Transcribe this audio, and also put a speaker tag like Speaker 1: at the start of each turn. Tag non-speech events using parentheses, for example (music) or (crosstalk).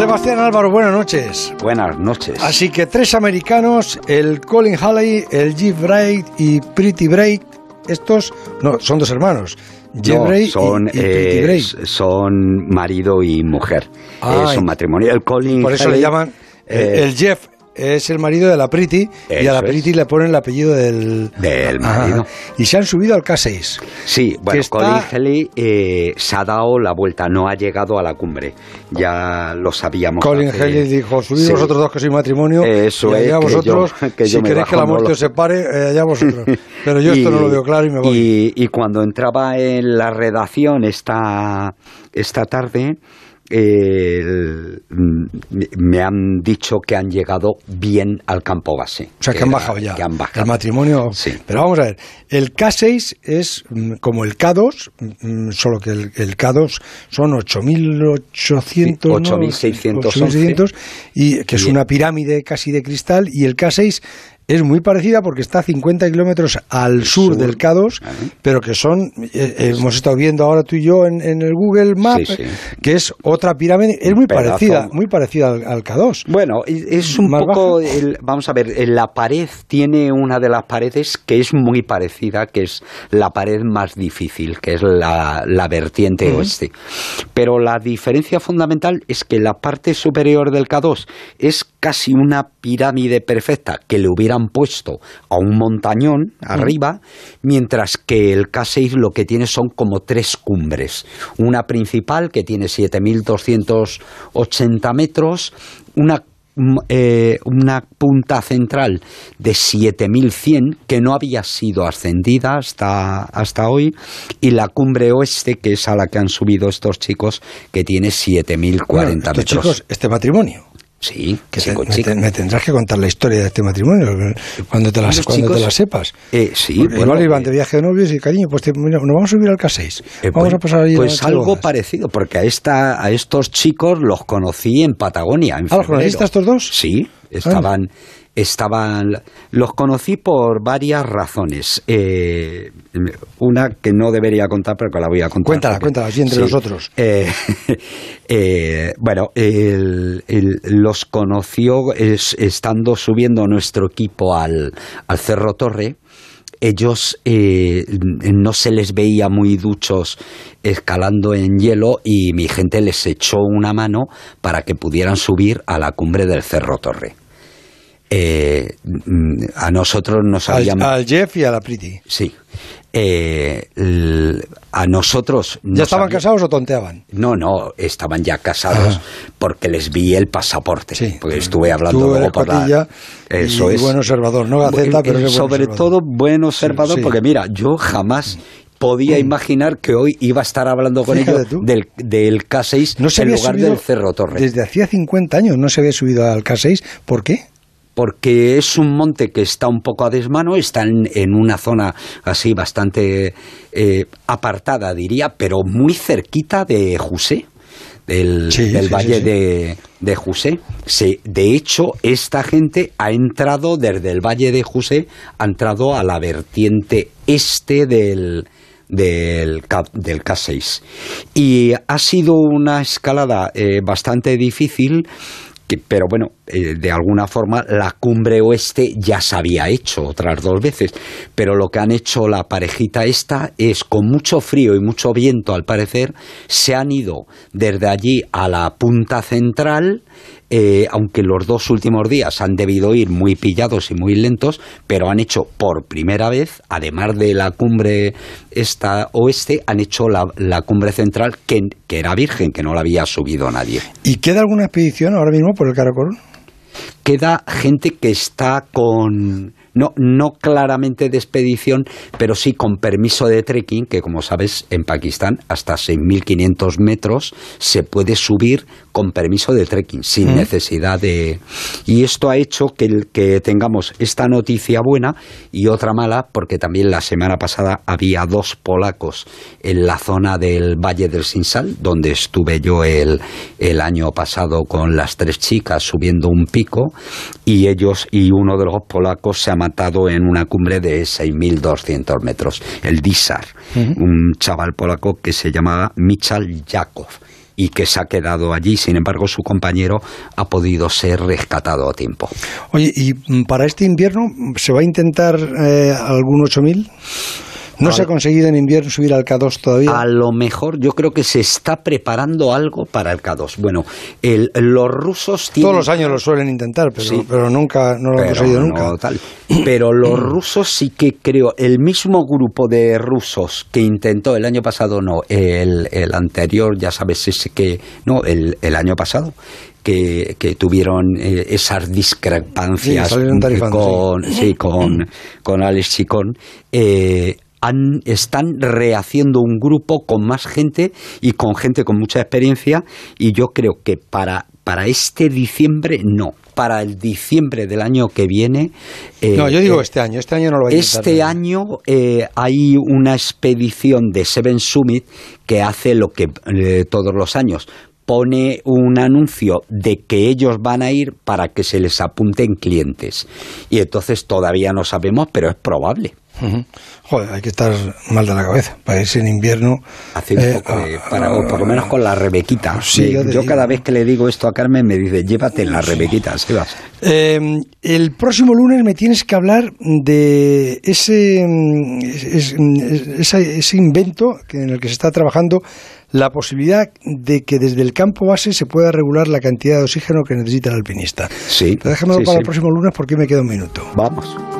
Speaker 1: Sebastián Álvaro, buenas noches.
Speaker 2: Buenas noches.
Speaker 1: Así que tres americanos, el Colin Halley, el Jeff Braid y Pretty Braid, estos no, son dos hermanos. Jeff
Speaker 2: No,
Speaker 1: Braid y-
Speaker 2: son,
Speaker 1: y, Pretty
Speaker 2: eh,
Speaker 1: Braid.
Speaker 2: son marido y mujer.
Speaker 1: Ah, y-
Speaker 2: matrimonio. El Colin
Speaker 1: Por eso le llaman. eh,
Speaker 2: eh,
Speaker 1: el Jeff es el marido de la Pretty y a la
Speaker 2: es.
Speaker 1: Pretty le ponen el apellido del.
Speaker 2: Del
Speaker 1: Ajá.
Speaker 2: marido.
Speaker 1: Y se han subido al K6.
Speaker 2: Sí, bueno,
Speaker 1: está-
Speaker 2: Colin Haley eh, se ha dado la vuelta, no ha llegado a la cumbre. Ya lo sabíamos.
Speaker 1: Colin
Speaker 2: hace-
Speaker 1: Haley dijo: Subid
Speaker 2: Sí.
Speaker 1: vosotros dos que sois matrimonio.
Speaker 2: Eso
Speaker 1: y allá
Speaker 2: es, que
Speaker 1: vosotros. (laughs)
Speaker 2: yo- que
Speaker 1: si
Speaker 2: yo me
Speaker 1: queréis que la muerte os separe, eh, allá vosotros. (laughs) Pero yo esto no lo veo claro y me voy.
Speaker 2: Y, y cuando entraba en la redacción esta, esta tarde, el- me- han dicho que han llegado bien al campo base.
Speaker 1: O sea, que han bajado ya.
Speaker 2: Que han bajado.
Speaker 1: El matrimonio.
Speaker 2: Sí.
Speaker 1: Pero vamos a ver, el K6 es mm, como el K2, mm, solo que el, el K2 son 8.800. ¿no?
Speaker 2: 8.611.
Speaker 1: 8.600, y que es una pirámide casi de cristal, y el K6 es muy parecida porque está a 50 kilómetros al sur,
Speaker 2: sur.
Speaker 1: del K2,
Speaker 2: Ajá.
Speaker 1: pero que son, eh, eh, hemos estado viendo ahora tú y yo en, en el Google Maps,
Speaker 2: Sí, sí.
Speaker 1: que es otra pirámide, es muy
Speaker 2: pedazo.
Speaker 1: parecida, muy parecida al, al K2.
Speaker 2: Bueno, es un
Speaker 1: ¿Más
Speaker 2: poco, el- vamos a ver, la pared tiene una de las paredes que es muy parecida, que es la pared más difícil, que es la, la vertiente oeste. Pero la diferencia fundamental es que la parte superior del K2 es casi una pirámide perfecta que le hubieran puesto a un montañón arriba, mientras que el K6 lo que tiene son como tres cumbres. Una principal que tiene 7.280 metros, una mm, eh, una punta central de 7100 que no había sido ascendida hasta, hasta hoy y la cumbre oeste que es a la que han subido estos chicos que tiene 7040
Speaker 1: Bueno,
Speaker 2: metros.
Speaker 1: chicos, este matrimonio.
Speaker 2: Sí,
Speaker 1: Que me,
Speaker 2: chico.
Speaker 1: te- me tendrás que contar la historia de este matrimonio cuando te la, cuando te la sepas.
Speaker 2: Eh, sí,
Speaker 1: Porque
Speaker 2: bueno,
Speaker 1: igual iban
Speaker 2: eh,
Speaker 1: de viaje de novios y cariño, pues te- mira, nos vamos a subir al K6.
Speaker 2: Eh,
Speaker 1: vamos a pasar ahí
Speaker 2: Pues algo parecido, porque a, esta, a estos chicos los conocí en Patagonia. En
Speaker 1: Ah, ¿los
Speaker 2: febrero.
Speaker 1: conociste a estos dos?
Speaker 2: Sí, estaban, estaban. Los conocí por varias razones. Eh, una que no debería contar, pero que la voy a contar.
Speaker 1: Cuéntala,
Speaker 2: porque-
Speaker 1: cuéntala, así entre nosotros.
Speaker 2: Eh, (laughs) eh, bueno, el- el- los conoció es- estando subiendo nuestro equipo al, al Cerro Torre ellos eh, no se les veía muy duchos escalando en hielo y mi gente les echó una mano para que pudieran subir a la cumbre del Cerro Torre. Eh, mm, a nosotros nos
Speaker 1: Al,
Speaker 2: habían...
Speaker 1: al Jeff y a la Pretty.
Speaker 2: Sí. Eh, l- a nosotros...
Speaker 1: ¿Ya estaban casados o tonteaban?
Speaker 2: no, no, estaban ya casados
Speaker 1: Ajá.
Speaker 2: porque les vi el pasaporte.
Speaker 1: Sí.
Speaker 2: Porque estuve hablando
Speaker 1: Tú
Speaker 2: luego por la- Eso
Speaker 1: y
Speaker 2: es.
Speaker 1: buen observador, no gaceta, pero buen
Speaker 2: Sobre todo buen observador,
Speaker 1: sí.
Speaker 2: porque mira, yo jamás podía imaginar que hoy iba a estar hablando con
Speaker 1: Fíjate
Speaker 2: ellos
Speaker 1: tú.
Speaker 2: del, del K6
Speaker 1: No se
Speaker 2: en lugar
Speaker 1: subido
Speaker 2: del Cerro Torre.
Speaker 1: Desde hacía 50 años no se había subido al K6. ¿Por qué?
Speaker 2: Porque es un monte que está un poco a desmano, está en, en una zona así bastante eh, apartada, diría, pero muy cerquita de Jusé, del,
Speaker 1: Sí,
Speaker 2: del
Speaker 1: sí,
Speaker 2: valle
Speaker 1: sí,
Speaker 2: de, de Jusé. De hecho, esta gente ha entrado desde el valle de Jusé, ha entrado a la vertiente este del, del K6. Y ha sido una escalada eh, bastante difícil pero bueno, eh, de alguna forma la cumbre oeste ya se había hecho otras dos veces, pero lo que han hecho la parejita esta es con mucho frío y mucho viento al parecer, se han ido desde allí a la punta central, eh, aunque los dos últimos días han debido ir muy pillados y muy lentos, pero han hecho por primera vez, además de la cumbre esta oeste, han hecho la, la cumbre central que, que era virgen, que no la había subido nadie
Speaker 1: ¿Y queda alguna expedición ahora mismo por el Karakorum?
Speaker 2: queda gente que está con no no claramente de expedición, pero sí con permiso de trekking, que como sabes en Pakistán hasta 6.500 metros se puede subir con permiso de trekking sin
Speaker 1: Mm.
Speaker 2: necesidad de y esto ha hecho que el- que tengamos esta noticia buena y otra mala porque también la semana pasada había dos polacos en la zona del Valle del Sinsal donde estuve yo el el año pasado con las tres chicas subiendo un pico y ellos y uno de los polacos se ha matado en una cumbre de 6.200 metros, el Disar, un chaval polaco que se llamaba Michal Jakov. Y que se ha quedado allí. Sin embargo, su compañero ha podido ser rescatado a tiempo.
Speaker 1: Oye, ¿y mm, para este invierno se va a intentar eh, algún 8000? ¿No se ha conseguido en invierno subir al K2 todavía?
Speaker 2: A lo mejor yo creo que se está preparando algo para el K2. Bueno, los rusos
Speaker 1: tienen... Todos los años lo suelen intentar, pero, pero nunca, no lo han conseguido nunca.
Speaker 2: Pero los rusos sí que creo, el mismo grupo de rusos que intentó el año pasado, no, el, anterior, ya sabes, ese que, no, el, el año pasado, que, que, tuvieron eh, esas discrepancias con, sí. con, con Alex Chicón, eh, están rehaciendo un grupo con más gente y con gente con mucha experiencia y yo creo que para, para este diciembre no. Para el diciembre del año que viene.
Speaker 1: Eh, no, yo digo eh, este año. Este año no lo voy a
Speaker 2: Este año eh, hay una expedición de Seven Summit que hace lo que todos los años pone un anuncio de que ellos van a ir para que se les apunten clientes. Y entonces todavía no sabemos, pero es probable.
Speaker 1: Joder, hay que estar mal de la cabeza para irse en invierno.
Speaker 2: Eh, para, o por lo menos con la rebequita. yo cada vez que le digo esto a Carmen me dice, llévate la rebequita, Sebas.
Speaker 1: Em, el próximo lunes me tienes que hablar de ese, ese, invento en el que se está trabajando, la posibilidad de que desde el campo base se pueda regular la cantidad de oxígeno que necesita el alpinista.
Speaker 2: Sí.
Speaker 1: déjamelo para el próximo lunes porque me queda un minuto.
Speaker 2: Vamos.